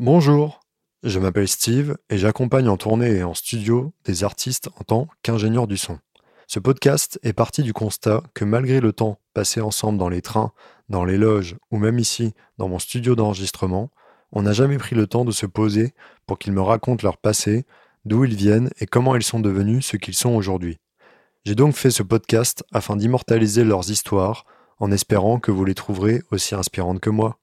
Bonjour, je m'appelle Steve et j'accompagne en tournée et en studio des artistes en tant qu'ingénieur du son. Ce podcast est parti du constat que malgré le temps passé ensemble dans les trains, dans les loges ou même ici dans mon studio d'enregistrement, on n'a jamais pris le temps de se poser pour qu'ils me racontent leur passé, d'où ils viennent et comment ils sont devenus ce qu'ils sont aujourd'hui. J'ai donc fait ce podcast afin d'immortaliser leurs histoires en espérant que vous les trouverez aussi inspirantes que moi.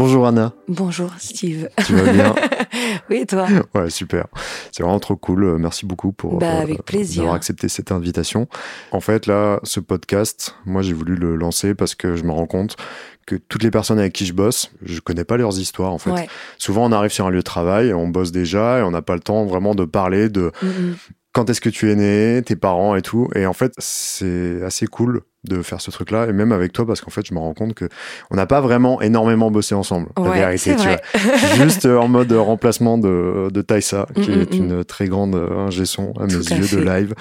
Bonjour Anna, Bonjour Steve. tu vas bien Oui, et toi Ouais, super. C'est vraiment trop cool. Euh, Merci beaucoup pour Bah, avec plaisir. d'avoir accepté cette invitation. En fait, là, ce podcast, moi, j'ai voulu le lancer parce que je me rends compte que toutes les personnes avec qui je bosse, je connais pas leurs histoires, en fait. Ouais. Souvent, on arrive sur un lieu de travail, on bosse déjà et on n'a pas le temps vraiment de parler de Mm, quand est-ce que tu es né, tes parents et tout. Et en fait, c'est assez cool de faire ce truc-là, et même avec toi, parce qu'en fait, je me rends compte que on n'a pas vraiment énormément bossé ensemble. la vérité, tu vrai. vois. Juste euh, en mode remplacement de, de Taïsa, qui Mm, mm, est une très grande euh, ingé son à mes Tout à yeux de live.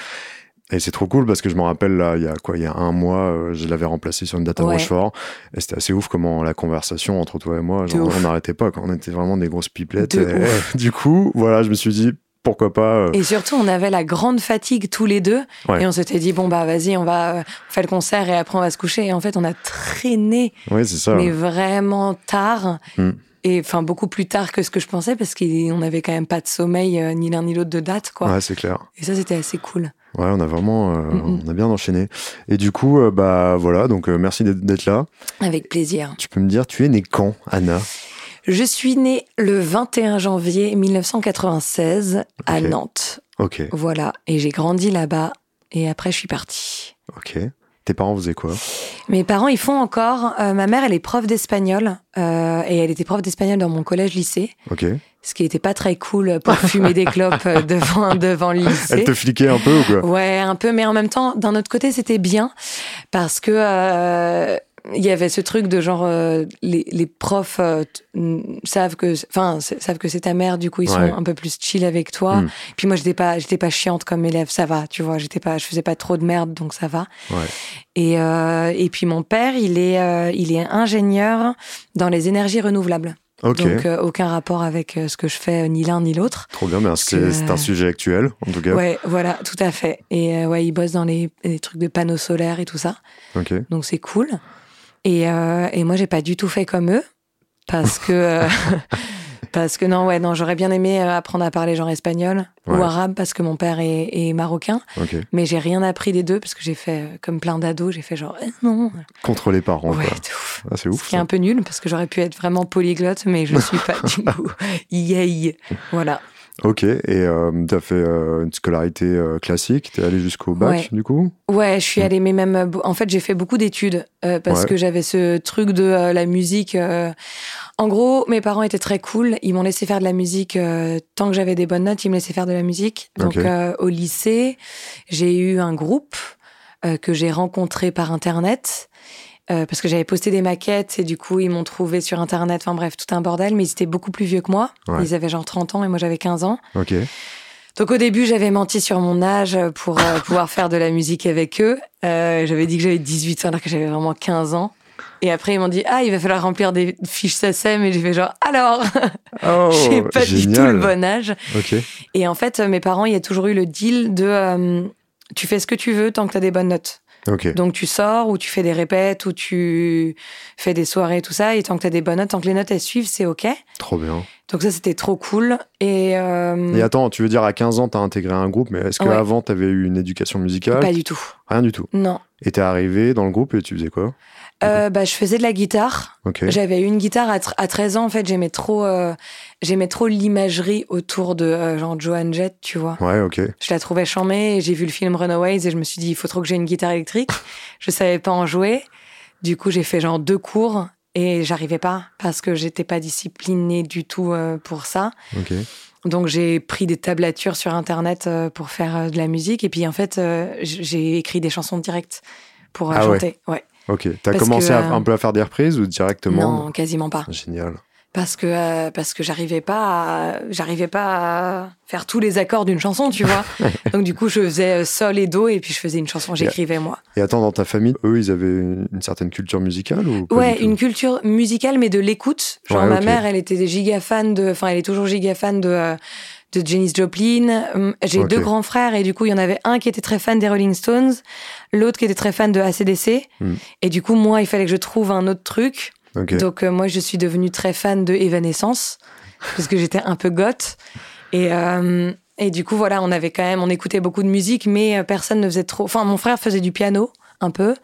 Et c'est trop cool parce que je me rappelle là, il y a quoi, il y a un mois, euh, je l'avais remplacé sur une date à Ouais. Rochefort. Et c'était assez ouf comment la conversation entre toi et moi, genre, on n'arrêtait pas quand on était vraiment des grosses pipelettes. Et, du coup, voilà, je me suis dit, pourquoi pas. euh, Et surtout, on avait la grande fatigue tous les deux. Ouais. Et on s'était dit, bon, bah, vas-y, on va euh, faire le concert et après, on va se coucher. Et en fait, on a traîné, Oui, c'est ça. mais vraiment tard. Mm. Et enfin, beaucoup plus tard que ce que je pensais parce qu'on n'avait quand même pas de sommeil, euh, ni l'un ni l'autre de date, quoi. Ouais, c'est clair. Et ça, c'était assez cool. Ouais, on a vraiment, euh, Mm, on a bien enchaîné. Et du coup, euh, bah voilà, donc euh, merci d'être- d'être là. Avec plaisir. Tu peux me dire, tu es né quand, Anna? Je suis née le 21 janvier 1996 à. Nantes. Ok, Voilà. Et j'ai grandi là-bas. Et après, je suis partie. ok. Tes parents faisaient quoi? Mes parents, ils font encore. euh, ma mère, elle est prof d'espagnol. euh, et elle était prof d'espagnol dans mon collège-lycée. Ok. Ce qui était pas très cool pour fumer des clopes euh, devant, devant le lycée. Elle te fliquait un peu ou quoi? Ouais, un peu, mais en même temps, d'un autre côté, c'était bien parce que euh, il y avait ce truc de genre euh, les, les profs euh, savent que, enfin, savent que c'est ta mère, du coup ils Ouais. sont un peu plus chill avec toi. Mm. Puis moi, j'étais pas, j'étais pas chiante comme élève, ça va, tu vois, j'étais pas, je faisais pas trop de merde, donc ça va. Ouais. Et euh, et puis mon père, il est, il est ingénieur dans les énergies renouvelables. Donc euh, aucun rapport avec euh, ce que je fais, euh, ni l'un ni l'autre. Trop bien, mais c'est un sujet actuel, en tout cas. Ouais, voilà, tout à fait. Et ouais, il bosse dans les, les trucs de panneaux solaires et tout ça. Donc c'est cool. Et, euh, et moi, j'ai pas du tout fait comme eux. Parce que. euh, parce que non, ouais, non, j'aurais bien aimé euh, apprendre à parler genre espagnol ou arabe parce que mon père est, est marocain. Ok. Mais j'ai rien appris des deux parce que j'ai fait, euh, comme plein d'ados, j'ai fait genre, eh, non. Contre les parents, ouais, quoi. de ouf. Ah, c'est Ce qui est un peu nul parce que j'aurais pu être vraiment polyglotte, mais je suis pas du coup. Yay. Voilà. Ok. Et euh, t'as fait euh, une scolarité euh, classique. T'es allé jusqu'au bac, Ouais. du coup? Ouais, je suis Mm. allée, mais même. euh, En fait, j'ai fait beaucoup d'études parce Ouais. que j'avais ce truc de la musique. En gros, mes parents étaient très cool. Ils m'ont laissé faire de la musique tant que j'avais des bonnes notes. Ils me laissaient faire de la musique. Donc, au lycée, j'ai eu un groupe que j'ai rencontré par internet. Euh, parce que j'avais posté des maquettes et du coup ils m'ont trouvé sur internet, enfin bref, tout un bordel, mais ils étaient beaucoup plus vieux que moi. Ouais. Ils avaient genre 30 ans et moi j'avais 15 ans. Ok. Donc au début, j'avais menti sur mon âge pour euh, pouvoir faire de la musique avec eux. Euh, j'avais dit que j'avais 18 ans alors que j'avais vraiment 15 ans. Et après, ils m'ont dit, ah, il va falloir remplir des fiches SACEM. Et j'ai fait genre, alors, Oh, j'ai pas du tout le bon âge. Et en fait, mes parents, il y a toujours eu le deal de, euh, tu fais ce que tu veux tant que tu as des bonnes notes. Donc tu sors ou tu fais des répètes ou tu fais des soirées, tout ça. Et tant que tu as des bonnes notes, tant que les notes, elles suivent, c'est OK. Trop bien. Donc ça, c'était trop cool. Et, euh, Et attends, tu veux dire à 15 ans, t'as intégré un groupe, mais est-ce Ouais. qu'avant, t'avais eu une éducation musicale? Pas du tout. Rien du tout. Non. Et t'es arrivé dans le groupe et tu faisais quoi? Euh, bah, je faisais de la guitare. J'avais une guitare à, à 13 ans. En fait, j'aimais trop, euh, j'aimais trop l'imagerie autour de euh, genre Joan Jett, tu vois. Ouais, ok. Je la trouvais chamée et j'ai vu le film Runaways et je me suis dit, il faut trop que j'ai une guitare électrique. je savais pas en jouer. Du coup, j'ai fait genre deux cours et j'arrivais pas parce que j'étais pas disciplinée du tout euh, pour ça. Ok. Donc j'ai pris des tablatures sur internet pour faire de la musique et puis en fait j'ai écrit des chansons directes pour Ah ouais. chanter. Ouais. Ok. T'as commencé que, à- euh, un peu à faire des reprises ou directement Non, quasiment pas. Génial. parce que euh, parce que j'arrivais pas à, j'arrivais pas à faire tous les accords d'une chanson tu vois donc du coup je faisais sol et do et puis je faisais une chanson j'écrivais moi et attends dans ta famille eux ils avaient une, certaine culture musicale ou ouais une culture musicale mais de l'écoute genre ma mère elle était giga fan de enfin elle est toujours giga fan de euh, de Janis Joplin. Hum, j'ai deux grands frères et du coup, il y en avait un qui était très fan des Rolling Stones, l'autre qui était très fan de ACDC. Hmm. Et du coup, moi, il fallait que je trouve un autre truc. Donc euh, moi, je suis devenue très fan de Evanescence parce que j'étais un peu goth. Et, euh, et du coup, voilà, on avait quand même, on écoutait beaucoup de musique, mais euh, personne ne faisait trop. Enfin, mon frère faisait du piano un peu,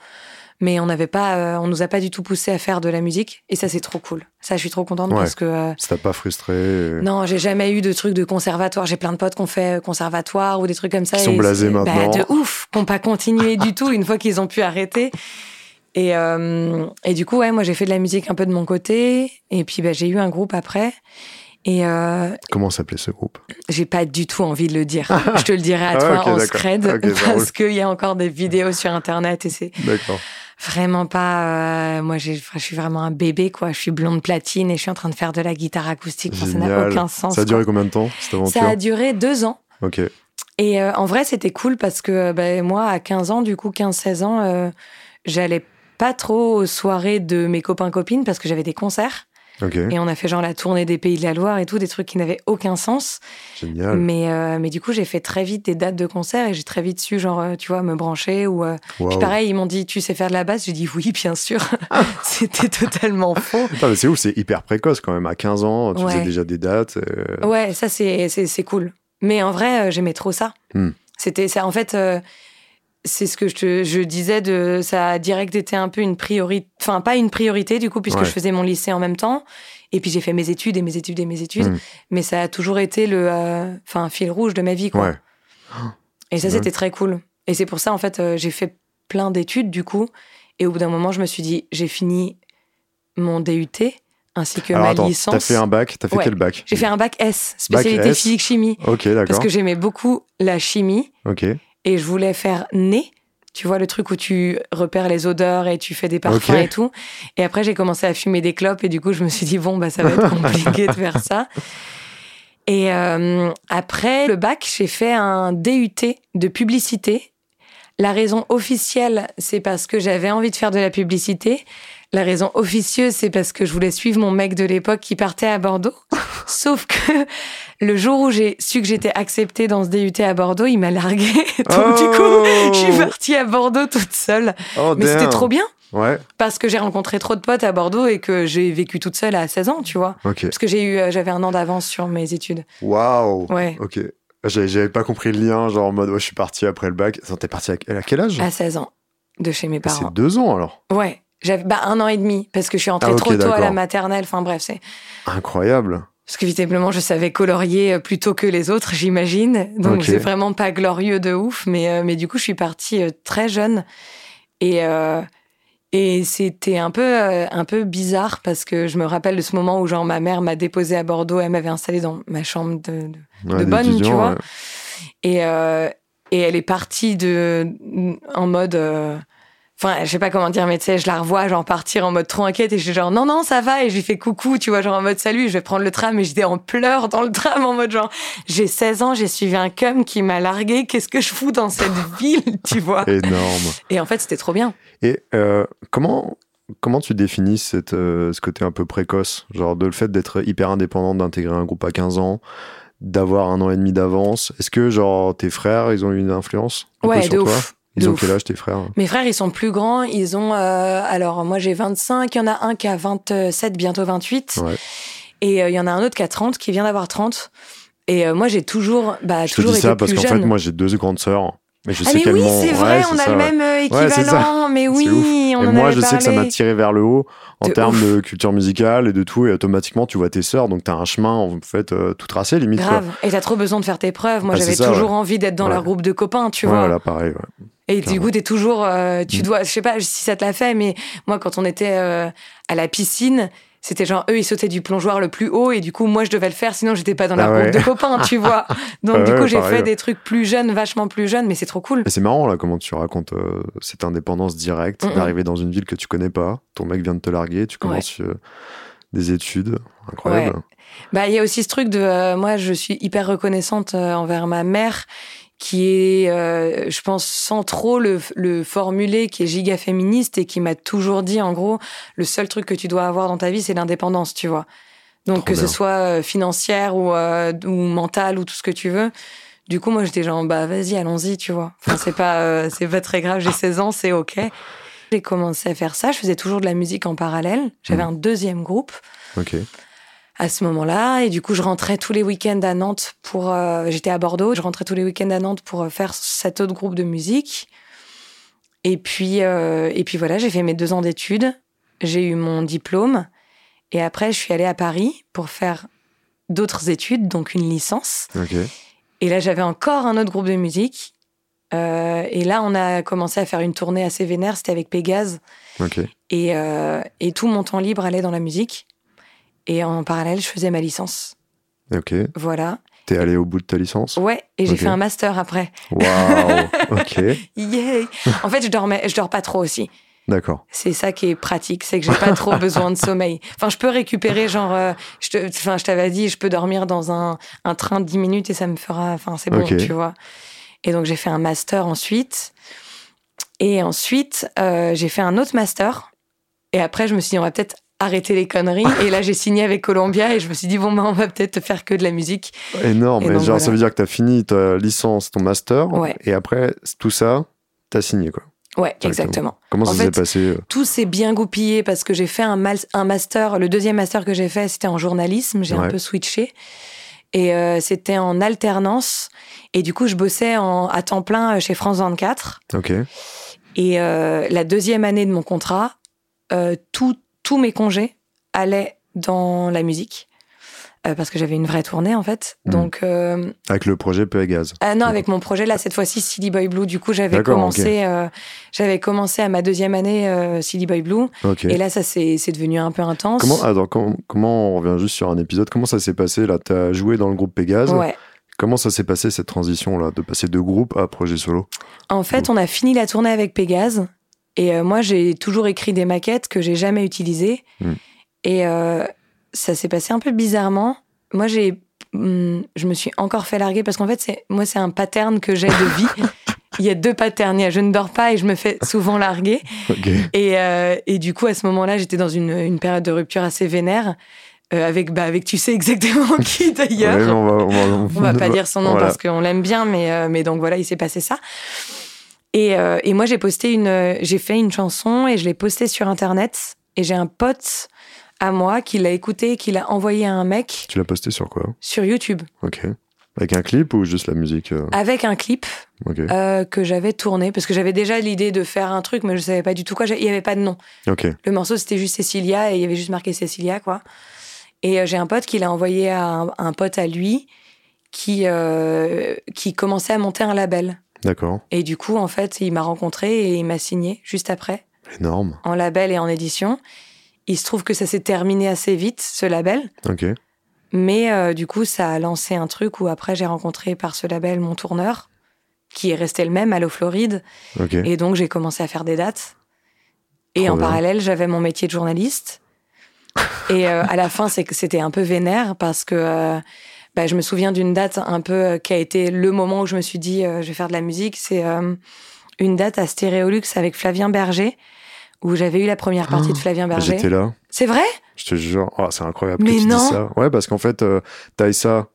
mais on n'avait pas, on nous a pas du tout poussé à faire de la musique. Et ça, c'est trop cool. Ça, je suis trop contente parce que. ça t'a pas frustré Non, j'ai jamais eu de trucs de conservatoire. J'ai plein de potes qui ont fait conservatoire ou des trucs comme ça. Ils sont blasés bah, maintenant. de ouf, qui n'ont pas continué du tout une fois qu'ils ont pu arrêter. Et, euh, et du coup, ouais, moi, j'ai fait de la musique un peu de mon côté. Et puis, bah, j'ai eu un groupe après. Et euh, Comment s'appelait ce groupe? J'ai pas du tout envie de le dire. je te le dirai à ah, toi en scred parce qu'il y a encore des vidéos sur internet et c'est vraiment pas. Euh, moi, je suis vraiment un bébé quoi. Je suis blonde platine et je suis en train de faire de la guitare acoustique. ça n'a aucun sens. Ça a duré combien de temps cette aventure Ça a duré deux ans. Ok. Et euh, en vrai, c'était cool parce que ben, moi, à 15 ans, du coup, 15-16 ans, euh, j'allais pas trop aux soirées de mes copains-copines parce que j'avais des concerts. Et on a fait genre la tournée des Pays de la Loire et tout, des trucs qui n'avaient aucun sens. Génial. Mais, euh, mais du coup, j'ai fait très vite des dates de concerts et j'ai très vite su, genre, euh, tu vois, me brancher. Ou, euh, Puis pareil, ils m'ont dit, tu sais faire de la basse? J'ai dit, oui, bien sûr. C'était totalement faux. c'est ouf, c'est hyper précoce quand même. À 15 ans, tu faisais déjà des dates. Ouais, ça, c'est cool. Mais en vrai, j'aimais trop ça. Hmm. C'était ça. En fait, c'est ce que je, je, disais de ça a direct été un peu une priorité enfin pas une priorité du coup puisque je faisais mon lycée en même temps. Et puis j'ai fait mes études et mes études et mes études. Hmm. mais ça a toujours été le euh, enfin fil rouge de ma vie quoi. Et ça c'était très cool. Et c'est pour ça en fait euh, j'ai fait plein d'études du coup. Et au bout d'un moment je me suis dit j'ai fini mon DUT ainsi que ma licence. T'as fait un bac, t'as fait quel bac? J'ai fait un bac S, spécialité physique chimie. Ok, d'accord. Parce que j'aimais beaucoup la chimie. Ok et je voulais faire nez. Tu vois le truc où tu repères les odeurs et tu fais des parfums et tout. Et après, j'ai commencé à fumer des clopes et du coup, je me suis dit, bon, bah, ça va être compliqué de faire ça. Et euh, après le bac, j'ai fait un DUT de publicité. La raison officielle, c'est parce que j'avais envie de faire de la publicité. La raison officieuse, c'est parce que je voulais suivre mon mec de l'époque qui partait à Bordeaux. Sauf que le jour où j'ai su que j'étais acceptée dans ce DUT à Bordeaux, il m'a largué. Donc du coup, je suis oh. partie à Bordeaux toute seule. Oh, Mais c'était trop bien. Ouais. Parce que j'ai rencontré trop de potes à Bordeaux et que j'ai vécu toute seule à 16 ans, tu vois. Parce que j'ai eu, euh, j'avais un an d'avance sur mes études. Waouh. Ouais. Ok. J'avais pas compris le lien, genre en mode, je suis partie après le bac. T'es partie à quel âge? À 16 ans, de chez mes parents. C'est deux ans alors Ouais. J'avais bah, un an et demi parce que je suis entrée ah, trop tôt à la maternelle. Enfin bref, c'est incroyable. Parce que visiblement, je savais colorier euh, plus tôt que les autres, j'imagine. Donc c'est vraiment pas glorieux de ouf, mais euh, mais du coup, je suis partie euh, très jeune et et c'était un peu un peu bizarre parce que je me rappelle de ce moment où genre ma mère m'a déposée à Bordeaux, elle m'avait installée dans ma chambre de, de, bonne, tu vois. Et et elle est partie de en mode Enfin, je sais pas comment dire, mais tu sais, je la revois, genre partir en mode trop inquiète et je suis genre non, non, ça va. Et je lui fais coucou, tu vois, genre en mode salut, je vais prendre le tram et j'étais en pleurs dans le tram en mode genre j'ai 16 ans, j'ai suivi un cum qui m'a largué, qu'est-ce que je fous dans cette ville, tu vois? Énorme. Et en fait, c'était trop bien. Et euh, comment. Comment tu définis cette, euh, ce côté un peu précoce? Genre de le fait d'être hyper indépendante, d'intégrer un groupe à 15 ans, d'avoir un an et demi d'avance. Est-ce que genre tes frères, ils ont eu une influence ouais, sur de toi? Ils ont quel âge tes frères? Mes frères, ils sont plus grands. Ils ont. Euh, alors, moi, j'ai 25. Il y en a un qui a 27, bientôt 28. Ouais. Et euh, il y en a un autre qui a 30, qui vient d'avoir 30. Et euh, moi, j'ai toujours. Bah, je toujours te dis ça parce qu'en fait, moi, j'ai deux grandes sœurs. Mais je ah sais mais oui, c'est vrai, on a le même équivalent. mais oui, on et en moi, je sais que ça m'a tiré vers le haut en termes de culture musicale et de tout. Et automatiquement, tu vois tes sœurs, donc tu as un chemin en fait tout tracé limite. Grave. Et tu as trop besoin de faire tes preuves. Moi, ah, j'avais toujours envie d'être dans leur groupe de copains, tu vois. Voilà, pareil. Et du coup, t'es toujours, euh, tu mm. dois, je sais pas si ça te l'a fait, mais moi, quand on était euh, à la piscine, c'était genre eux, ils sautaient du plongeoir le plus haut, et du coup, moi, je devais le faire, sinon j'étais pas dans la ah groupe de copains, tu vois. Donc, du coup, j'ai fait des trucs plus jeunes, vachement plus jeunes, mais c'est trop cool. C'est marrant, là, comment tu racontes euh, cette indépendance directe, d'arriver dans une ville que tu connais pas, ton mec vient de te larguer, tu commences des études. Incroyable. Bah, il y a aussi ce truc de, euh, moi, je suis hyper reconnaissante euh, envers ma mère, qui est, euh, je pense, sans trop le, le formuler, qui est giga féministe et qui m'a toujours dit, en gros, le seul truc que tu dois avoir dans ta vie, c'est l'indépendance, tu vois. Donc, Trop que bien. ce soit financière ou, euh, ou mentale ou tout ce que tu veux. Du coup, moi, j'étais genre, bah, vas-y, allons-y, tu vois. Enfin, c'est pas, euh, c'est pas très grave, j'ai 16 ans, c'est OK. J'ai commencé à faire ça. Je faisais toujours de la musique en parallèle. J'avais Mhm. un deuxième groupe Ok. À ce moment-là. Et du coup, je rentrais tous les week-ends à Nantes pour. euh, J'étais à Bordeaux. Je rentrais tous les week-ends à Nantes pour euh, faire cet autre groupe de musique. Et puis, euh, et puis voilà, j'ai fait mes deux ans d'études. J'ai eu mon diplôme. Et après, je suis allée à Paris pour faire d'autres études, donc une licence. Et là, j'avais encore un autre groupe de musique. Euh, et là, on a commencé à faire une tournée assez vénère. C'était avec Pégase. Et, et tout mon temps libre allait dans la musique. Et en parallèle, je faisais ma licence. Ok. Voilà. T'es allé au bout de ta licence? Ouais, et j'ai fait un master après. Waouh. ok. Yay En fait, je dormais, je dors pas trop aussi. D'accord. C'est ça qui est pratique, c'est que j'ai pas trop besoin de sommeil. Enfin, je peux récupérer, genre, euh, je te, enfin, je t'avais dit, je peux dormir dans un, un train de 10 minutes et ça me fera, enfin, c'est bon, tu vois. Et donc, j'ai fait un master ensuite. Et ensuite, euh, j'ai fait un autre master. Et après, je me suis dit, on va peut-être arrêter les conneries. Et là, j'ai signé avec Columbia et je me suis dit, bon, ben, on va peut-être faire que de la musique. Énorme. Et genre, voilà. ça veut dire que t'as fini ta licence, ton master. Ouais. Et après, tout ça, t'as signé, quoi. Ouais, exactement. Comment En ça s'est passé euh tout s'est bien goupillé parce que j'ai fait un, mal- un master. Le deuxième master que j'ai fait, c'était en journalisme. J'ai Ouais. un peu switché. Et euh, c'était en alternance. Et du coup, je bossais en, à temps plein euh, chez France 24. Ok. Et euh, la deuxième année de mon contrat, euh, tout- tous mes congés allaient dans la musique. Euh, parce que j'avais une vraie tournée, en fait. Mhm. Donc, euh, Avec le projet Gaz. ah non, avec mon projet là, cette fois-ci, Silly Boy Blue. Du coup, j'avais commencé, euh, j'avais commencé à ma deuxième année Silly Boy Blue. Et là, ça c'est devenu un peu intense. Comment, attends, com- comment on revient juste sur un épisode? Comment ça s'est passé là? T'as joué dans le groupe Pégase. Ouais. Comment ça s'est passé cette transition là de passer de groupe à projet solo? En fait, on a fini la tournée avec Pégase. Et euh, moi, j'ai toujours écrit des maquettes que j'ai jamais utilisées. Mm. Et euh, ça s'est passé un peu bizarrement. Moi, j'ai, hum, je me suis encore fait larguer parce qu'en fait, c'est, moi, c'est un pattern que j'ai de vie. Il y a deux patterns. Il y a je ne dors pas et je me fais souvent larguer. Et, euh, et du coup, à ce moment-là, j'étais dans une, une période de rupture assez vénère. euh, avec, bah, avec tu sais exactement qui d'ailleurs. Ouais, on va, on va, On va pas dire son nom Voilà. parce qu'on l'aime bien, mais, euh, mais donc voilà, il s'est passé ça. Et, euh, et moi, j'ai posté une, euh, j'ai fait une chanson et je l'ai postée sur Internet. Et j'ai un pote à moi qui l'a écouté, qui l'a envoyé à un mec Tu l'as posté sur quoi? sur YouTube Ok. Avec un clip ou juste la musique euh, avec un clip Ok. euh, que j'avais tourné parce que j'avais déjà l'idée de faire un truc, mais je savais pas du tout quoi. Il y avait pas de nom. Ok. Le morceau, c'était juste Cecilia et il y avait juste marqué Cecilia, quoi. Et euh, j'ai un pote qui l'a envoyé à un, un pote à lui qui, qui commençait à monter un label. D'accord. Et du coup, en fait, il m'a rencontré et il m'a signé juste après, Énorme. en label et en édition. Il se trouve que ça s'est terminé assez vite, ce label. Ok. Mais euh, du coup, ça a lancé un truc où après, j'ai rencontré par ce label mon tourneur, qui est resté le même, Allo Floride. Ok. Et donc, j'ai commencé à faire des dates. Et Trop en bien. parallèle, j'avais mon métier de journaliste. Et euh, à la fin, c'est que c'était un peu vénère parce que euh, bah, je me souviens d'une date un peu euh, qui a été le moment où je me suis dit euh, je vais faire de la musique. C'est euh, une date à Stéréolux avec Flavien Berger où j'avais eu la première partie de Flavien Berger. Ah, J'étais là. C'est vrai? Je te jure. Oh, c'est incroyable Mais que tu non. dises ça. Ouais, parce qu'en fait, euh, Taïsa,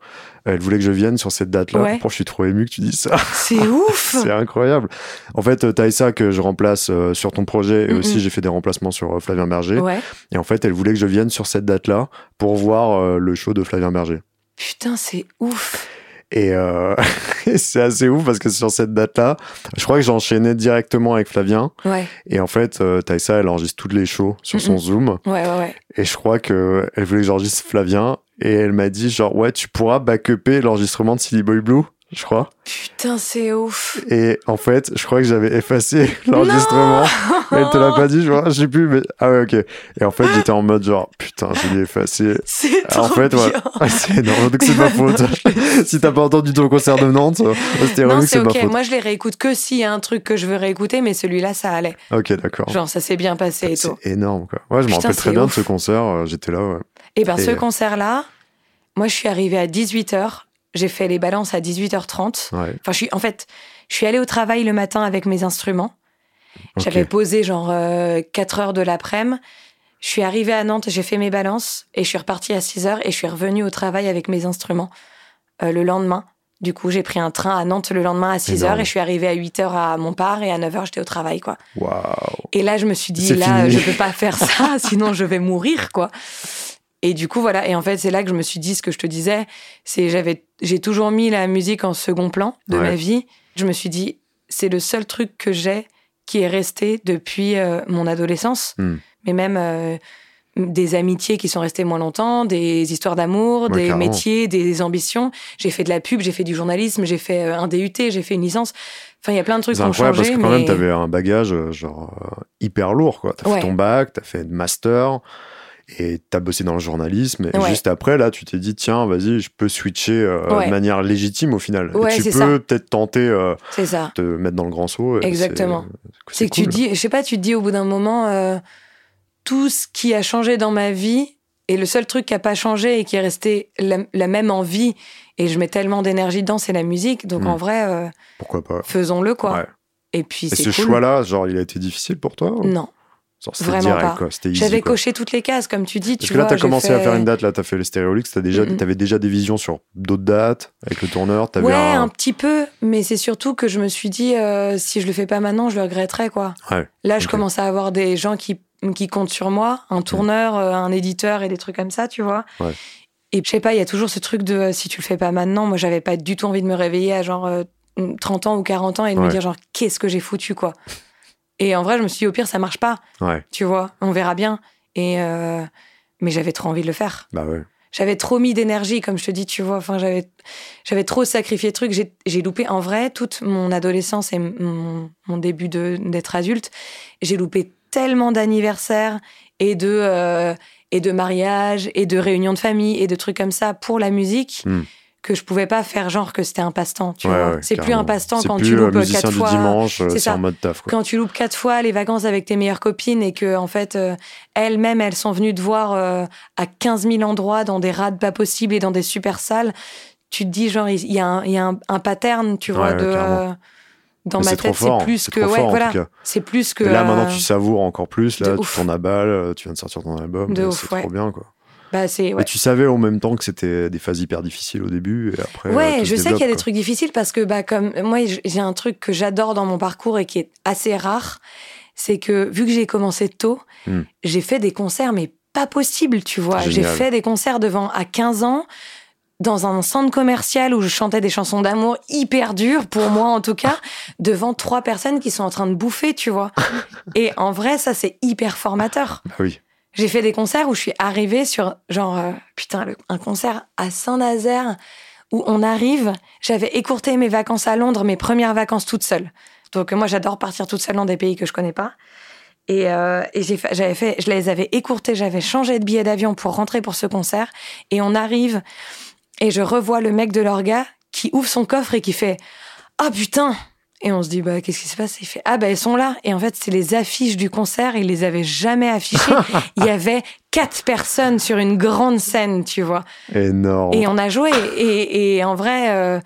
elle voulait que je vienne sur cette date-là. Ouais. Je suis trop ému que tu dises ça? C'est ouf C'est incroyable. En fait, Taïsa, que je remplace euh, sur ton projet, et aussi j'ai fait des remplacements sur euh, Flavien Berger. Ouais. Et en fait, elle voulait que je vienne sur cette date-là pour voir le show de Flavien Berger. Putain, c'est ouf Et euh, c'est assez ouf parce que sur cette date-là, je crois que j'enchaînais directement avec Flavien. Ouais, Et en fait, euh, Taïsa, elle enregistre tous les shows sur son. Zoom. ouais, ouais, ouais. Et je crois que elle voulait que j'enregistre Flavien. Et elle m'a dit genre, ouais, tu pourras backuper l'enregistrement de Silly Boy Blue. Je crois. Putain, c'est ouf. Et en fait, je crois que j'avais effacé l'enregistrement. Elle te l'a pas dit, je vois, je sais plus, mais ah ouais, ok. Et en fait, j'étais en mode genre, putain, j'ai dû effacer. C'est trop En fait, ouais. c'est énorme, donc c'est ma faute. si t'as pas entendu ton concert de Nantes, c'était Non, relou, c'est c'est ma faute. Moi, je les réécoute que s'il y a un truc que je veux réécouter, mais celui-là, ça allait. Ok, d'accord. Genre, ça s'est bien passé et tout. C'est énorme, quoi. Ouais, je me rappelle très bien de ce concert, euh, j'étais là, ouais. Et ben, Et- ce concert-là, moi, je suis arrivée à 18h. J'ai fait les balances à 18h30. ouais. Enfin, je suis, en fait, je suis allée au travail le matin avec mes instruments. J'avais posé genre 4 heures de l'après-midi. Je suis arrivée à Nantes, j'ai fait mes balances et je suis repartie à 6 heures et je suis revenue au travail avec mes instruments euh, le lendemain. Du coup, j'ai pris un train à Nantes le lendemain à 6 heures Énorme. et je suis arrivée à 8 heures à Montpart et à 9 heures, j'étais au travail, quoi. Et là, je me suis dit, là, fini. je peux pas faire ça, sinon je vais mourir, quoi. Et du coup, voilà. Et en fait, c'est là que je me suis dit ce que je te disais. C'est, j'avais, j'ai toujours mis la musique en second plan de Ouais. ma vie. Je me suis dit, c'est le seul truc que j'ai qui est resté depuis euh, mon adolescence. Hmm. Mais même euh, des amitiés qui sont restées moins longtemps, des histoires d'amour, Ouais, des carrément. métiers, des ambitions. J'ai fait de la pub, j'ai fait du journalisme, j'ai fait euh, un DUT, j'ai fait une licence. Enfin, il y a plein de trucs qui ont changé. parce que quand mais... même, t'avais un bagage genre hyper lourd. T'as Ouais. fait ton bac, t'as fait de master et t'as bossé dans le journalisme. Et Ouais. juste après, là, tu t'es dit, tiens, vas-y, je peux switcher euh, Ouais. de manière légitime au final. Et Ouais, tu c'est peux peut-être tenter euh, ça. de te mettre dans le grand saut. et Exactement. c'est- que tu cool. dis, je sais pas, tu te dis au bout d'un moment, euh, tout ce qui a changé dans ma vie et le seul truc qui a pas changé et qui est resté la, la même envie et je mets tellement d'énergie dedans, c'est la musique. Donc Mm. en vrai, euh, Pourquoi pas faisons-le quoi. Et puis Et ce cool. choix-là, genre, il a été difficile pour toi ou- Non, vraiment direct, pas. j'avais coché toutes les cases, comme tu dis. Parce tu que là, t'as j'ai commencé à faire une date, là, t'as fait le Stéréolux, t'as déjà, Mm, mm. t'avais déjà des visions sur d'autres dates avec le tourneur, Ouais, un... un petit peu, mais c'est surtout que je me suis dit, euh, si je le fais pas maintenant, je le regretterai, quoi. Ouais, Là, je commence à avoir des gens qui, qui comptent sur moi, un tourneur, euh, un éditeur et des trucs comme ça, tu vois. Ouais. Et je sais pas, il y a toujours ce truc de euh, si tu le fais pas maintenant, moi, j'avais pas du tout envie de me réveiller à genre euh, 30 ans ou 40 ans et de me dire genre qu'est-ce que j'ai foutu, quoi. Et en vrai, je me suis dit, au pire, ça marche pas, ouais, tu vois, on verra bien. Et euh, mais j'avais trop envie de le faire. bah ouais. J'avais trop mis d'énergie, comme je te dis, tu vois. Enfin, j'avais, j'avais trop sacrifié de trucs. J'ai, j'ai loupé, en vrai, toute mon adolescence et mon, mon début de, d'être adulte. J'ai loupé tellement d'anniversaires et de, euh, et de mariages et de réunions de famille et de trucs comme ça pour la musique Hmm. Que je pouvais pas faire genre que c'était un passe-temps, tu Ouais, ouais, c'est plus un passe-temps quand tu euh, loupes musicien quatre fois. dimanche, euh, c'est ça. en mode taf, quoi. Quand tu loupes quatre fois les vacances avec tes meilleures copines et que, en fait, euh, elles-mêmes, elles sont venues te voir euh, à 15 000 endroits, dans des rades pas possibles et dans des super salles, tu te dis, genre, il y a un, y a un, un pattern, tu vois, Ouais, de. euh, dans Mais ma tête, c'est plus c'est que. Ouais, voilà. C'est plus que. Et là, euh, maintenant, tu savoures encore plus. Là, tu tournes à balle, euh, tu viens de sortir ton album. C'est ouais. trop bien, quoi. Bah, c'est. Ouais. Et tu savais en même temps que c'était des phases hyper difficiles au début et après. euh, Ouais, tout je sais qu'il y a des trucs difficiles parce que, bah, comme moi, j'ai un truc que j'adore dans mon parcours et qui est assez rare, c'est que vu que j'ai commencé tôt, Hmm. j'ai fait des concerts, mais pas possible, tu vois. J'ai fait des concerts devant à 15 ans dans un centre commercial où je chantais des chansons d'amour hyper dures, pour moi en tout cas, devant trois personnes qui sont en train de bouffer, tu vois. Et en vrai, ça, c'est hyper formateur. Bah oui. J'ai fait des concerts où je suis arrivée sur, genre, euh, putain, un concert à Saint-Nazaire où on arrive. J'avais écourté mes vacances à Londres, mes premières vacances toute seule. Donc, moi, j'adore partir toute seule dans des pays que je connais pas. Et, euh, et j'avais fait, je les avais écourtés, j'avais changé de billet d'avion pour rentrer pour ce concert. Et on arrive et je revois le mec de l'orga qui ouvre son coffre et qui fait Ah putain Et on se dit Bah, qu'est-ce qui se passe? Il fait Ah, bah, elles sont là. Et en fait, c'est les affiches du concert. Il les avait jamais affichées. Il y avait quatre personnes sur une grande scène, tu vois. Énorme. Et on a joué. Et, et en vrai, euh,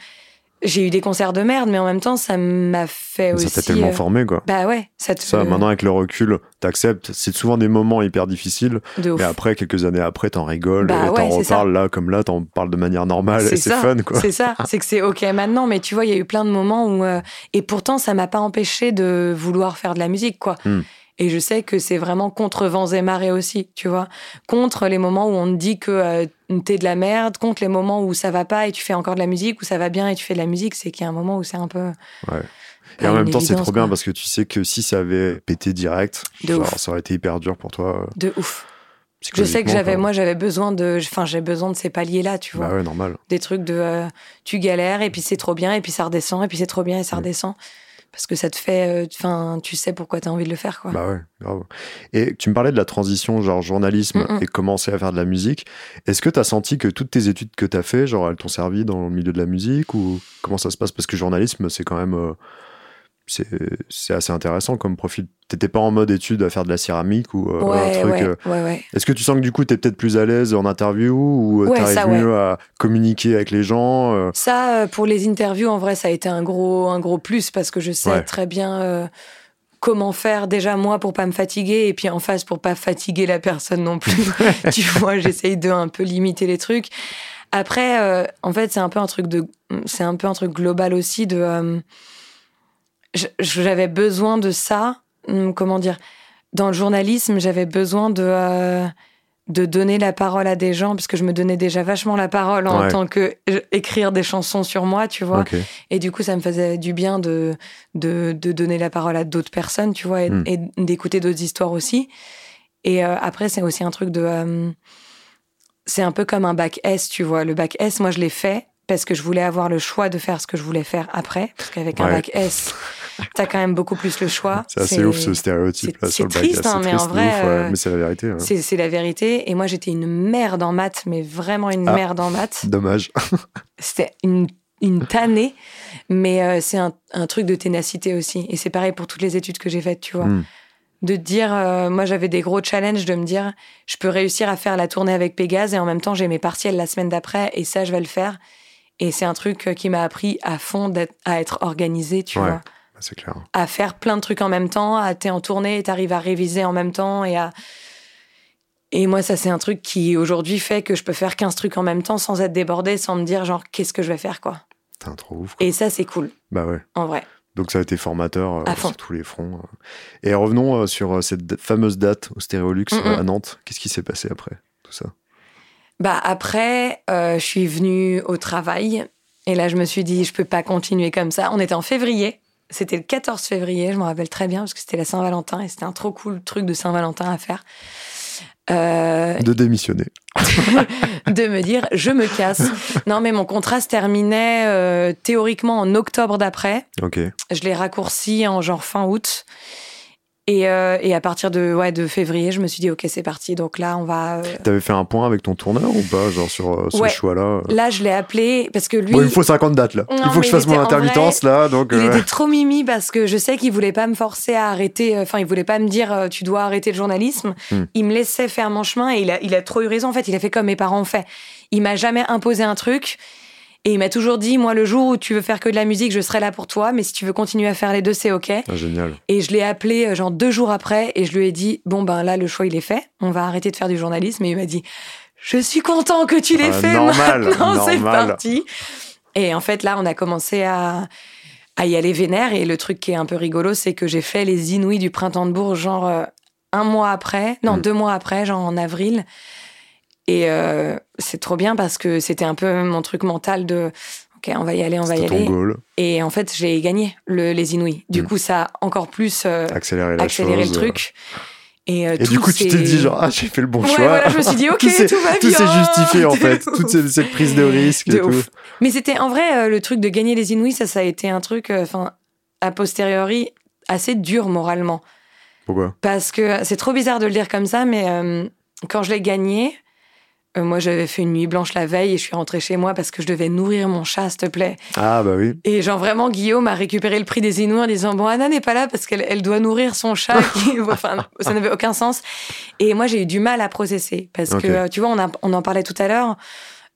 j'ai eu des concerts de merde, mais en même temps, ça m'a fait ça aussi. t'a tellement euh, formé, quoi. Bah ouais, ça te Ça, maintenant, avec le recul, t'acceptes. C'est souvent des moments hyper difficiles, de ouf. mais après, quelques années après, t'en rigoles Bah et ouais, t'en ça. reparles. Là, comme là, t'en parles de manière normale et c'est ça, fun, quoi. C'est ça, c'est que c'est ok maintenant, mais tu vois, il y a eu plein de moments où. euh, et pourtant, ça m'a pas empêché de vouloir faire de la musique, quoi. Hmm. Et je sais que c'est vraiment contre vents et marées aussi, tu vois. Contre les moments où on te dit que euh, t'es de la merde, contre les moments où ça va pas et tu fais encore de la musique, où ça va bien et tu fais de la musique, c'est qu'il y a un moment où c'est un peu. Ouais. Et en même temps, c'est trop bien parce que tu sais que si ça avait pété direct, genre, ça aurait été hyper dur pour toi. De ouf. Je sais que j'avais, moi, j'avais besoin de, enfin, j'ai besoin de ces paliers-là, tu vois. Bah ouais, normal. Des trucs de, euh, tu galères et puis c'est trop bien et puis ça redescend et puis c'est trop bien et ça Mm. redescend. Parce que ça te fait, euh, enfin, tu sais pourquoi tu as envie de le faire, quoi. Bah ouais, grave. Et tu me parlais de la transition, genre journalisme Mm, mm. et commencer à faire de la musique. Est-ce que tu as senti que toutes tes études que tu as fait, genre, elles t'ont servi dans le milieu de la musique ou comment ça se passe? Parce que journalisme, c'est quand même. euh, c'est assez intéressant comme profil. T'étais pas en mode études à faire de la céramique ou euh, ouais, un truc. ouais, euh, ouais, ouais. Est-ce que tu sens que du coup, t'es peut-être plus à l'aise en interview ou euh, t'arrives mieux à communiquer avec les gens euh, Ça, euh, pour les interviews, en vrai, ça a été un gros, un gros plus parce que je sais très bien comment faire déjà moi pour pas me fatiguer et puis en face pour pas fatiguer la personne non plus. tu vois, j'essaye de un peu limiter les trucs. Après, en fait, c'est un peu un truc de, c'est un peu un truc global aussi de. J'avais besoin de ça. hum, Comment dire Dans le journalisme, j'avais besoin de. euh, de donner la parole à des gens, parce que je me donnais déjà vachement la parole en Ouais. tant que écrire des chansons sur moi, tu vois. Et du coup, ça me faisait du bien de, de, de donner la parole à d'autres personnes, tu vois, et, Mm. et d'écouter d'autres histoires aussi. Et euh, après, c'est aussi un truc de. euh, c'est un peu comme un bac S, tu vois. Le bac S, moi, je l'ai fait parce que je voulais avoir le choix de faire ce que je voulais faire après. Parce qu'avec un bac S, t'as quand même beaucoup plus le choix. C'est assez ouf ce stéréotype là sur le c'est bac. triste, C'est hein, mais en vrai, ouf, ouais. euh, Mais c'est la vérité. hein. C'est la vérité. Et moi, j'étais une merde en maths, mais vraiment une Ah. merde en maths. Dommage. C'était une, une tannée, mais euh, c'est un, un truc de ténacité aussi. Et c'est pareil pour toutes les études que j'ai faites, tu vois. Mm. De dire, euh, moi j'avais des gros challenges de me dire, je peux réussir à faire la tournée avec Pégase et en même temps j'ai mes partiels la semaine d'après et ça je vais le faire. Et c'est un truc qui m'a appris à fond d'être- à être organisé, tu Ouais. vois. C'est clair. À faire plein de trucs en même temps, à t'es en tournée et t'arrives à réviser en même temps et à. Et moi, ça, c'est un truc qui aujourd'hui fait que je peux faire 15 trucs en même temps sans être débordée, sans me dire, genre, qu'est-ce que je vais faire, quoi. Putain, trop ouf. quoi. Et ça, c'est cool, Bah ouais. en vrai. Donc ça a été formateur euh, sur tous les fronts. euh. Et revenons euh, sur euh, cette fameuse date au Stéréolux Mm, mm. à Nantes. Qu'est-ce qui s'est passé après tout ça? Bah après, je suis venue au travail et là je me suis dit je peux pas continuer comme ça. On était en février, c'était le 14 février, je me rappelle très bien parce que c'était la Saint-Valentin et c'était un trop cool truc de Saint-Valentin à faire. Euh, De démissionner. de me dire je me casse. Non mais mon contrat se terminait euh, théoriquement en octobre d'après. Ok. Je l'ai raccourci en genre fin août. Et, euh, et à partir de, ouais, de février, je me suis dit, OK, c'est parti. Donc là, on va. euh, T'avais fait un point avec ton tourneur ou pas Genre sur euh, ce Ouais. choix-là Là, je l'ai appelé parce que lui. Bon, il me faut 50 dates là. Non, il faut que je fasse mon intermittence là. Donc, Il était trop mimi parce que je sais qu'il voulait pas me forcer à arrêter. Enfin, il voulait pas me dire tu dois arrêter le journalisme. Hmm. Il me laissait faire mon chemin et il a, il a trop eu raison. En fait, il a fait comme mes parents ont fait. Il m'a jamais imposé un truc et il m'a toujours dit moi le jour où tu veux faire que de la musique, je serai là pour toi. Mais si tu veux continuer à faire les deux, c'est ok. ah, génial. Et je l'ai appelé euh, genre deux jours après et je lui ai dit bon ben là le choix il est fait. On va arrêter de faire du journalisme. Et il m'a dit je suis content que tu l'aies Ah, fait. normal, Maintenant c'est parti. Et en fait là on a commencé à à y aller vénère. Et le truc qui est un peu rigolo, c'est que j'ai fait les Inouïs du printemps de Bourges, genre euh, un mois après, non, Mm. deux mois après, genre en avril. Et euh, c'est trop bien parce que c'était un peu mon truc mental de OK, on va y aller, on va y aller. goal. Et en fait, j'ai gagné le, les Inouïs. Du Mm. coup, ça a encore plus euh, accéléré chose. le truc. Et, euh, Et du tout coup, tu t'es dit genre, ah, j'ai fait le bon Ouais, choix. voilà, je me suis dit, ok, tout tout va Tout bien. s'est justifié en fait. Toute cette, cette prise de risque De et tout. Mais c'était en vrai euh, le truc de gagner les Inouïs, ça, ça a été un truc, enfin, a posteriori, assez dur moralement. Pourquoi? Parce que c'est trop bizarre de le dire comme ça, mais quand je l'ai gagné, euh, moi j'avais fait une nuit blanche la veille et je suis rentrée chez moi parce que je devais nourrir mon chat, s'il te plaît. Ah, bah oui. Et genre vraiment, Guillaume a récupéré le prix des Inouïs en disant Bon, Anna n'est pas là parce qu'elle elle doit nourrir son chat. qui- enfin, ça n'avait aucun sens. Et moi, j'ai eu du mal à processer parce que, euh, tu vois, on, a- on en parlait tout à l'heure.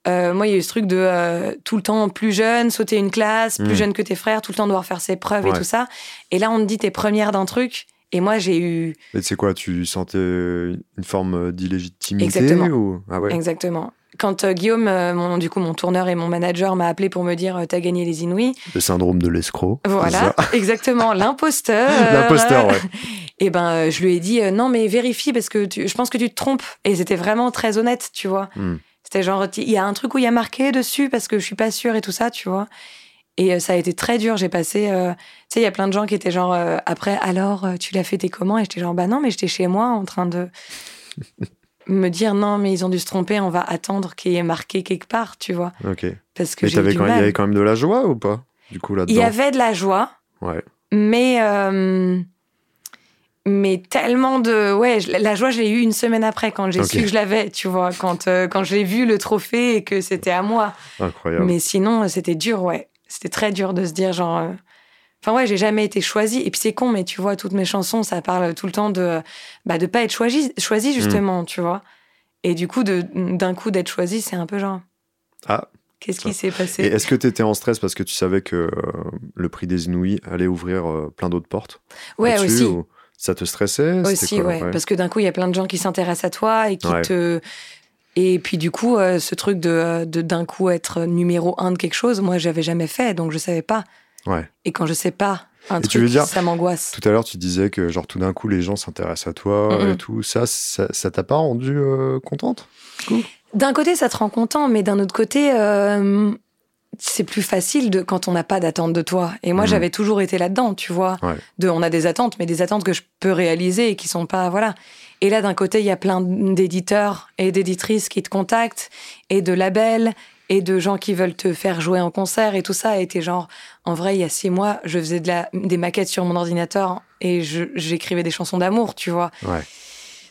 Euh, moi, il y a eu ce truc de euh, tout le temps plus jeune, sauter une classe, plus Mm. jeune que tes frères, tout le temps devoir faire ses preuves et tout ça. Et là, on te dit t'es première d'un truc. Et moi, j'ai eu Mais c'est quoi Tu sentais une forme d'illégitimité Exactement. ou... Ah ouais. exactement. Quand euh, Guillaume, euh, mon, du coup, mon tourneur et mon manager m'a appelé pour me dire euh, t'as gagné les Inouïs. Le syndrome de l'escroc. Voilà, exactement, l'imposteur. L'imposteur, ouais. Et ben, euh, je lui ai dit non, mais vérifie parce que tu- je pense que tu te trompes. Et c'était vraiment très honnête, tu vois. Hmm. C'était genre, il y a un truc où il y a marqué dessus parce que je suis pas sûre et tout ça, tu vois. Et euh, ça a été très dur. J'ai passé, euh, tu sais, il y a plein de gens qui étaient genre, euh, après, alors, tu l'as fait, t'es comment? Et j'étais genre, bah non, mais j'étais chez moi en train de. me dire non, mais ils ont dû se tromper, on va attendre qu'il y ait marqué quelque part, tu vois. Ok. Parce que j'ai il y avait quand même de la joie ou pas Du coup, là-dedans? Il y avait de la joie, Ouais. mais euh, mais tellement de ouais, la joie, je l'ai eu une semaine après quand j'ai su que je l'avais, tu vois, quand euh, quand j'ai vu le trophée et que c'était à moi. Incroyable. Mais sinon, c'était dur, ouais. C'était très dur de se dire, genre. euh, Enfin, ouais, j'ai jamais été choisie. Et puis, c'est con, mais tu vois, toutes mes chansons, ça parle tout le temps de bah, de pas être choisie, choisie justement, tu vois. Et du coup, d'un coup, d'être choisie, c'est un peu genre, Ah, qu'est-ce qui s'est passé? Est-ce que t'étais en stress parce que tu savais que euh, le prix des Inouïs allait ouvrir euh, plein d'autres portes? Ouais, aussi. ou Ça te stressait? Aussi, quoi, ouais. Parce que d'un coup, il y a plein de gens qui s'intéressent à toi et qui Ouais. te. Et puis, du coup, euh, ce truc de euh, de d'un coup être numéro un de quelque chose, moi, j'avais jamais fait, donc je savais pas. Ouais. Et quand je sais pas un Et truc, tu veux dire- ça m'angoisse. Tout à l'heure, tu disais que genre tout d'un coup les gens s'intéressent à toi Mhm. et tout. Ça, ça ça t'a pas rendu euh, contente D'un côté, ça te rend content, mais d'un autre côté, euh, c'est plus facile de, quand on n'a pas d'attente de toi. Et moi, Mhm. j'avais toujours été là-dedans, tu vois. Ouais. De, on a des attentes, mais des attentes que je peux réaliser et qui sont pas, voilà. Et là, d'un côté, il y a plein d'éditeurs et d'éditrices qui te contactent et de labels et de gens qui veulent te faire jouer en concert et tout ça. Et t'es genre, en vrai, il y a six mois, je faisais de la, des maquettes sur mon ordinateur et j'écrivais des chansons d'amour, tu vois. Ouais.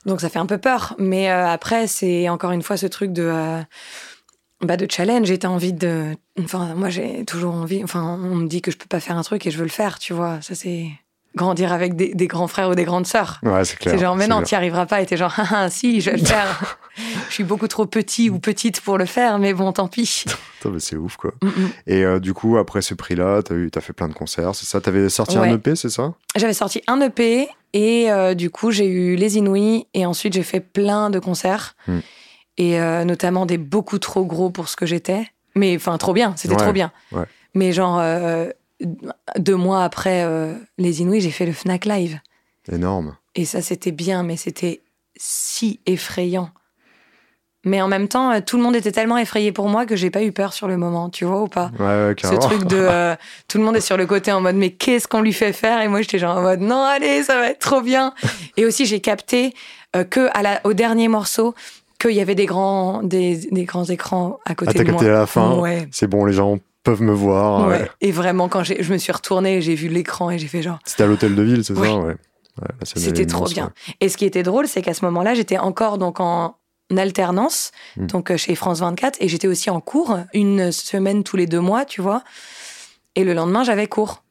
Donc ça fait un peu peur. Mais euh, après, c'est encore une fois ce truc de, euh, bah, de challenge. J'ai envie de. Enfin, moi, j'ai toujours envie. Enfin, on me dit que je peux pas faire un truc et je veux le faire, tu vois. Ça, c'est grandir avec des, des grands frères ou des grandes sœurs. Ouais, c'est clair. C'est genre, mais non, t'y arriveras pas. Et t'es genre, ah, ah, si, je vais le faire. je suis beaucoup trop petit ou petite pour le faire, mais bon, tant pis. C'est ouf quoi. Mm, mm. Et euh, du coup, après ce prix-là, t'as t'as fait plein de concerts, c'est ça? T'avais sorti un. EP, c'est ça? J'avais sorti un EP et euh, du coup j'ai eu les Inouïs et ensuite j'ai fait plein de concerts Hmm. Et euh, notamment des beaucoup trop gros pour ce que j'étais. Mais enfin trop bien, c'était Ouais, trop bien. ouais. Mais genre euh, deux mois après euh, les Inouïs, j'ai fait le Fnac Live Énorme. et ça c'était bien, mais c'était si effrayant. Mais en même temps, tout le monde était tellement effrayé pour moi que j'ai pas eu peur sur le moment, tu vois ou pas? Ouais, ce truc de tout le monde est sur le côté en mode mais qu'est-ce qu'on lui fait faire? Et moi j'étais genre en mode non allez ça va être trop bien et aussi j'ai capté que à la, au dernier morceau qu'il y avait des grands des, des grands écrans à côté de moi capté à la fin. ouais, C'est bon, les gens peuvent me voir. ouais. ouais. et vraiment quand je me suis retournée j'ai vu l'écran et j'ai fait genre C'était à l'hôtel de ville, c'est Oui. ça C'était trop immense, bien. Et ce qui était drôle, c'est qu'à ce moment-là, j'étais encore donc en alternance, Mm. donc euh, chez France 24, et j'étais aussi en cours une semaine tous les deux mois, tu vois. Et le lendemain, j'avais cours.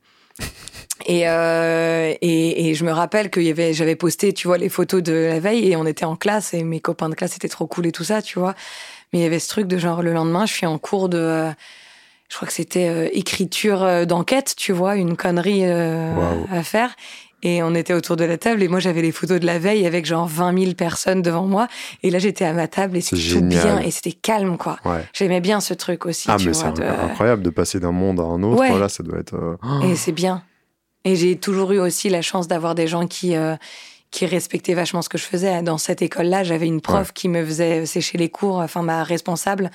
Et, euh, et, et je me rappelle que y avait, j'avais posté, tu vois, les photos de la veille et on était en classe et mes copains de classe étaient trop cool et tout ça, tu vois. Mais il y avait ce truc de genre le lendemain, je suis en cours de, euh, je crois que c'était euh, écriture d'enquête, tu vois, une connerie à faire. Et on était autour de la table et moi j'avais les photos de la veille avec genre 20 000 personnes devant moi. Et là j'étais à ma table et c'était tout bien et c'était calme quoi. Ouais. J'aimais bien ce truc aussi, Ah, tu mais c'est de- incroyable de passer d'un monde à un autre. Ouais. Voilà, ça doit être. Et c'est bien. Et j'ai toujours eu aussi la chance d'avoir des gens qui, euh, qui respectaient vachement ce que je faisais. Dans cette école-là, j'avais une prof qui me faisait sécher les cours, enfin ma responsable,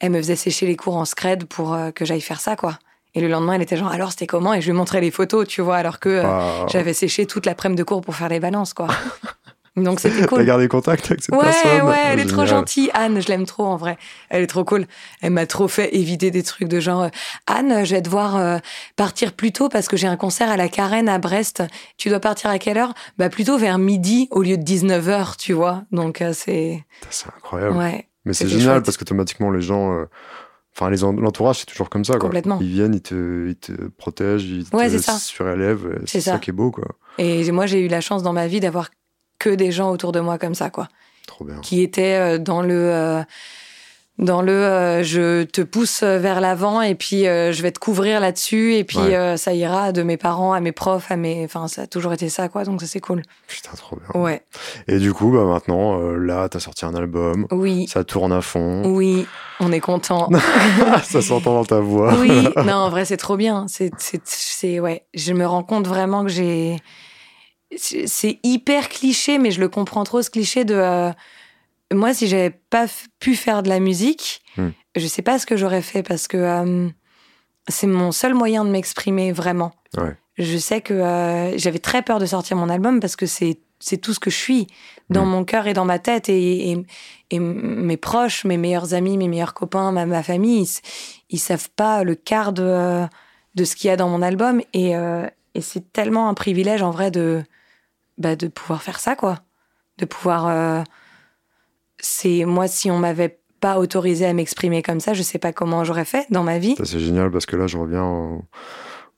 elle me faisait sécher les cours en scred pour euh, que j'aille faire ça, quoi. Et le lendemain, elle était genre, alors c'était comment? Et je lui montrais les photos, tu vois, alors que euh, j'avais séché toute l'après-midi de cours pour faire les balances, quoi. Donc c'était T'as cool. gardé contact avec cette Ouais, personne ouais, Ah, elle est trop gentille. Anne, je l'aime trop en vrai. Elle est trop cool. Elle m'a trop fait éviter des trucs de genre euh, Anne, je vais devoir euh, partir plus tôt parce que j'ai un concert à la Carène à Brest. Tu dois partir à quelle heure? Bah plutôt vers midi au lieu de 19h, tu vois. Donc euh, c'est C'est incroyable. ouais, Mais c'est génial chouette. parce qu'automatiquement, les gens. euh, Enfin, les l'entourage, c'est toujours comme ça. Quoi. Complètement. Ils viennent, ils te, ils te protègent, ils Ouais, te c'est ça. surélèvent. C'est ça. ça. qui est beau, quoi. et moi j'ai eu la chance dans ma vie d'avoir que des gens autour de moi comme ça quoi, Trop bien. qui étaient euh, dans le euh, dans le euh, je te pousse vers l'avant et puis euh, je vais te couvrir là-dessus et puis Ouais. euh, ça ira de mes parents à mes profs à mes enfin ça a toujours été ça quoi donc ça c'est cool Putain, trop bien. ouais Et du coup, bah, maintenant, là, t'as sorti un album. oui Ça tourne à fond. oui on est content ça s'entend dans ta voix. oui non en vrai c'est trop bien c'est c'est ouais je me rends compte vraiment que j'ai c'est hyper cliché mais je le comprends trop ce cliché de euh, moi si j'avais pas pu faire de la musique Hmm. je sais pas ce que j'aurais fait parce que euh, c'est mon seul moyen de m'exprimer vraiment Ouais. je sais que euh, j'avais très peur de sortir mon album parce que c'est c'est tout ce que je suis dans Mm. mon cœur et dans ma tête et, et, et mes proches, mes meilleurs amis, mes meilleurs copains, ma, ma famille, ils, ils savent pas le quart de, de ce qu'il y a dans mon album et, et c'est tellement un privilège en vrai de, bah, de pouvoir faire ça quoi, de pouvoir. euh, c'est moi si on m'avait pas autorisé à m'exprimer comme ça, je sais pas comment j'aurais fait dans ma vie. C'est génial parce que là, je reviens au,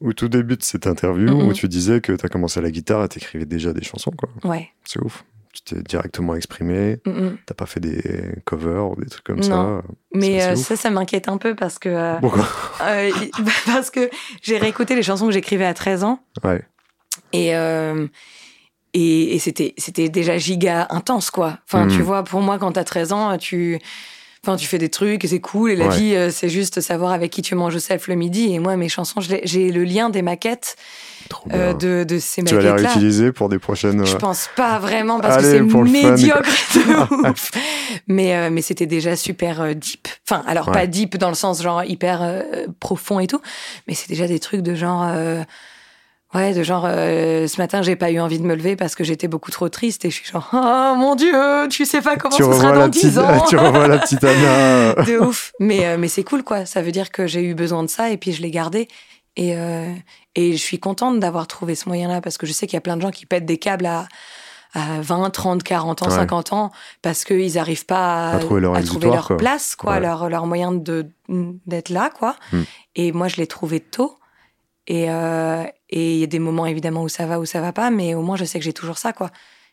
au tout début de cette interview Mhm. où tu disais que tu as commencé à la guitare et t'écrivais déjà des chansons. quoi. Ouais. C'est ouf. Tu t'es directement exprimé. Mm, mm. T'as pas fait des covers ou des trucs comme Non. ça. Mais euh, ça, ça m'inquiète un peu parce que euh, Pourquoi euh, parce que j'ai réécouté les chansons que j'écrivais à 13 ans Ouais. et et, et c'était c'était déjà giga intense quoi. Enfin, tu vois, pour moi, quand t'as 13 ans, tu Enfin, tu fais des trucs c'est cool. Et la Ouais. vie, euh, c'est juste savoir avec qui tu manges au self le midi. Et moi, mes chansons, j'ai le lien des maquettes euh, de, de ces tu vas les maquettes-là. réutiliser pour des prochaines. Je euh, pense pas vraiment parce Allez, que c'est médiocre de ouf. Mais, euh, mais c'était déjà super euh, deep. Enfin, alors Ouais. pas deep dans le sens genre hyper profond et tout, mais c'est déjà des trucs de genre. Ouais, de genre, euh, ce matin, j'ai pas eu envie de me lever parce que j'étais beaucoup trop triste et je suis genre, oh mon dieu, tu sais pas comment tu, ce sera dans la 10 petite, ans. tu revois la petite Anna. de ouf. Mais, euh, mais c'est cool, quoi. Ça veut dire que j'ai eu besoin de ça et puis je l'ai gardé. Et, euh, et je suis contente d'avoir trouvé ce moyen-là parce que je sais qu'il y a plein de gens qui pètent des câbles à, à 20, 30, 40 ans, Ouais. 50 ans parce qu'ils n'arrivent pas à, À trouver leur exutoire, leur quoi. place, quoi, Ouais. leur, leur moyen de, d'être là, quoi. Hmm. Et moi, je l'ai trouvé tôt. Et euh, et il y a des moments, évidemment, où ça va, où ça va pas, mais au moins, je sais que j'ai toujours ça, quoi.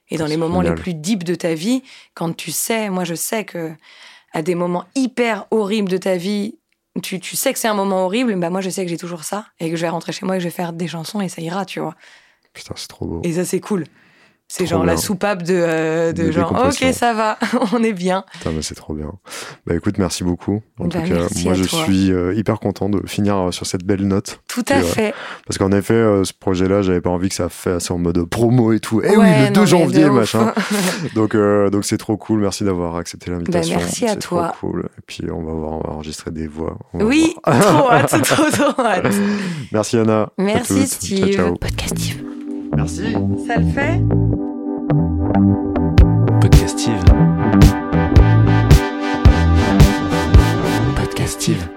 Et dans les moments génial. les plus deep de ta vie, quand tu sais, moi, je sais que à des moments hyper horribles de ta vie, tu, tu sais que c'est un moment horrible, bah moi je sais que j'ai toujours ça et que je vais rentrer chez moi et que je vais faire des chansons et ça ira, tu vois. Putain, c'est trop beau. Et ça c'est cool. C'est Trop genre la soupape de, euh, de De genre ok ça va, on est bien. C'est trop bien. Bah écoute, merci beaucoup. En Bah, tout cas, moi à je toi. suis euh, hyper content de finir euh, sur cette belle note. Tout à ouais. fait. Parce qu'en effet, euh, ce projet-là, j'avais pas envie que ça fasse en mode promo et tout. Eh oui, le 2 non, mais janvier, machin. Donc, euh, donc c'est trop cool. Merci d'avoir accepté l'invitation. Bah, merci à C'est trop toi. cool. Et puis, on va voir, on va enregistrer des voix. Oui, trop hâte, trop trop hâte. Merci Anna. Merci. Steve. Ciao, ciao. Podcast Steve. Merci. Ça le fait. Podcastive. Podcastive.